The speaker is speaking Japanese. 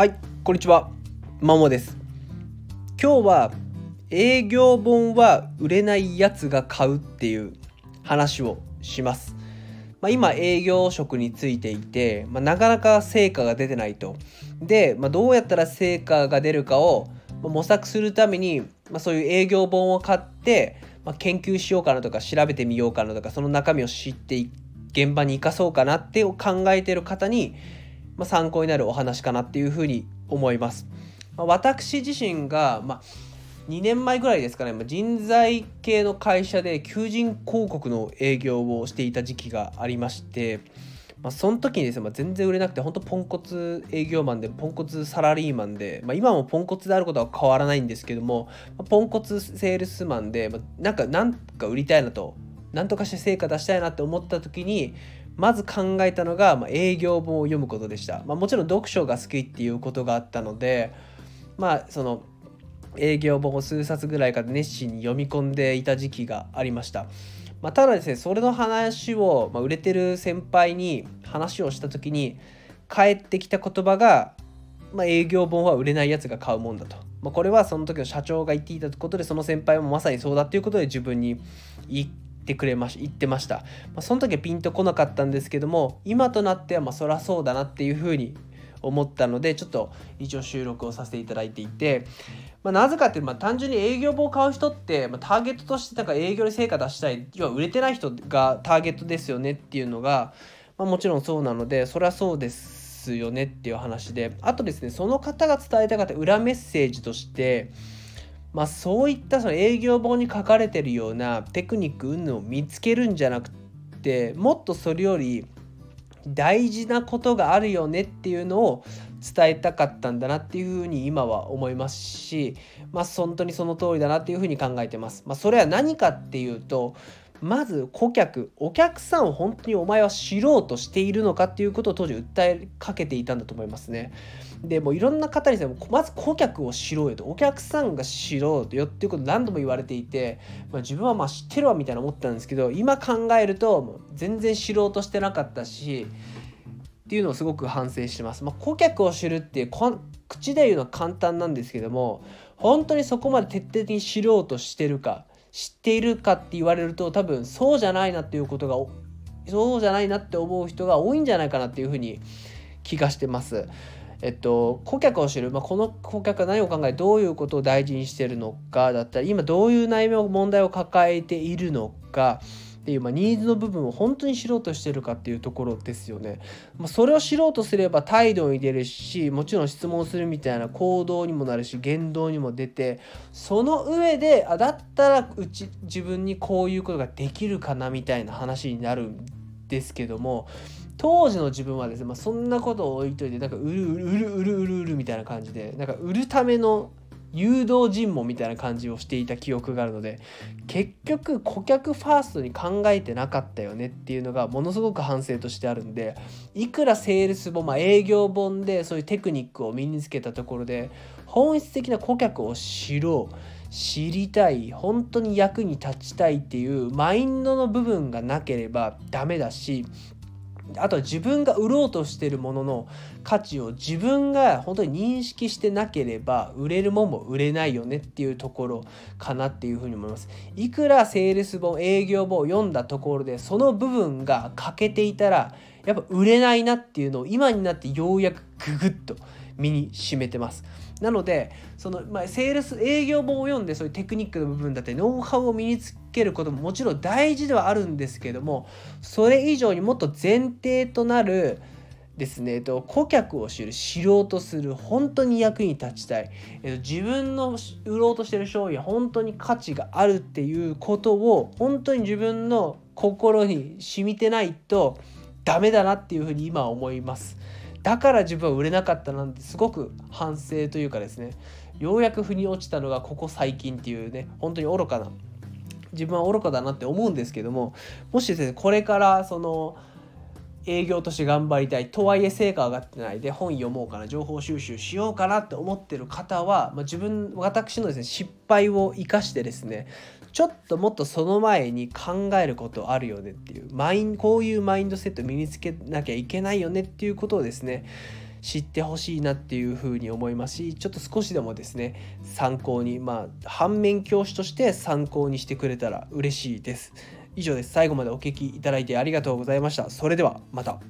はいこんにちは。まもです。今日は営業本は売れないやつが買うっていう話をします。まあ、今営業職についていて、まあ、なかなか成果が出てないと。で、まあ、どうやったら成果が出るかを模索するために、まそういう営業本を買って、ま研究しようかなとか調べてみようかなとかその中身を知って現場に生かそうかなって考えてる方に、ま参考になるお話かなっていうふうに思います。ま私自身が、ま2年前ぐらいですかね人材系の会社で求人広告の営業をしていた時期がありまして、まあ、その時にですね、まあ、全然売れなくて本当ポンコツ営業マンでポンコツサラリーマンで、まあ、今もポンコツであることは変わらないんですけども、まあ、ポンコツセールスマンで、まあ、なんかなんか売りたいなとなんとかして成果出したいなって思った時にまず考えたのが、まあ、営業本を読むことでした、まあ、もちろん読書が好きっていうことがあったのでまあその営業本を数冊ぐらいから熱心に読み込んでいた時期がありました。まあ、ただですねそれの話を、まあ、売れてる先輩に話をした時に返ってきた言葉が、まあ、営業本は売れないやつが買うもんだと、まあ、これはその時の社長が言っていたことでその先輩もまさにそうだっていうことで自分に言ってくれまし言ってました、まあ、その時はピンとこなかったんですけども今となってはまあそりゃそうだなっていうふうに思ったのでちょっと一応収録をさせていただいていて、まあ、なぜかっていうと、まあ、単純に営業本を買う人って、まあ、ターゲットとしてなんか営業で成果出したい要は売れてない人がターゲットですよねっていうのが、まあ、もちろんそうなのでそれはそうですよねっていう話であとですねその方が伝えたかった裏メッセージとしてまあそういったその営業本に書かれてるようなテクニック云々を見つけるんじゃなくてもっとそれより大事なことがあるよねっていうのを伝えたかったんだなっていうふうに今は思いますしまあ本当にその通りだなっていうふうに考えてます。まあ、それは何かっていうとまず顧客お客さんを本当にお前は知ろうとしているのかっていうことを当時訴えかけていたんだと思いますね。でもいろんな方にですねまず顧客を知ろうよとお客さんが知ろうよっていうこと何度も言われていて、まあ、自分はまあ知ってるわみたいな思ったんですけど今考えると全然知ろうとしてなかったしっていうのをすごく反省してます。まあ、顧客を知るっていう口で言うのは簡単なんですけども本当にそこまで徹底的に知ろうとしてるか知っているかって言われると多分そうじゃないなっていうことがそうじゃないなって思う人が多いんじゃないかなっていうふうに気がしてます。えっと、顧客を知る、まあ、この顧客は何を考えどういうことを大事にしてるのかだったり今どういう悩みを問題を抱えているのかっていう、まあ、ニーズの部分を本当に知ろうとしてるかっていうところですよね。まあ、それを知ろうとすれば態度に出るしもちろん質問するみたいな行動にもなるし言動にも出てその上であだったらうち自分にこういうことができるかなみたいな話になるんですけども当時の自分はですね、まあ、そんなことを置いといてなんか売る売る売る売る売る売るみたいな感じでなんか売るための誘導尋問みたいな感じをしていた記憶があるので結局顧客ファーストに考えてなかったよねっていうのがものすごく反省としてあるんでいくらセールス本、まあ、営業本でそういうテクニックを身につけたところで本質的な顧客を知ろう知りたい本当に役に立ちたいっていうマインドの部分がなければダメだしあとは自分が売ろうとしてるものの価値を自分が本当に認識してなければ売れるもんも売れないよねっていうところかなっていうふうに思います。いくらセールス本営業本を読んだところでその部分が欠けていたらやっぱ売れないなっていうのを今になってようやくググッと身に染めてます。なのでその、まあ、セールス営業本を読んでそういうテクニックの部分だったりノウハウを身につけることももちろん大事ではあるんですけどもそれ以上にもっと前提となるですね、と、顧客を知る知ろうとする本当に役に立ちたい、えっと、自分の売ろうとしてる商品は本当に価値があるっていうことを本当に自分の心に染みてないとダメだなっていうふうに今は思います。だから自分は売れなかったなんてすごく反省というかですねようやく腑に落ちたのがここ最近っていうね本当に愚かな自分は愚かだなって思うんですけどももしですねこれからその営業として頑張りたいとはいえ成果上がってないで本読もうかな情報収集しようかなって思ってる方は、まあ、自分私のですね失敗を生かしてですねちょっともっとその前に考えることあるよねっていうマインこういうマインドセット身につけなきゃいけないよねっていうことをですね知ってほしいなっていうふうに思いますしちょっと少しでもですね参考にまあ反面教師として参考にしてくれたら嬉しいです。以上です。最後までお聞きいただいてありがとうございました。それではまた。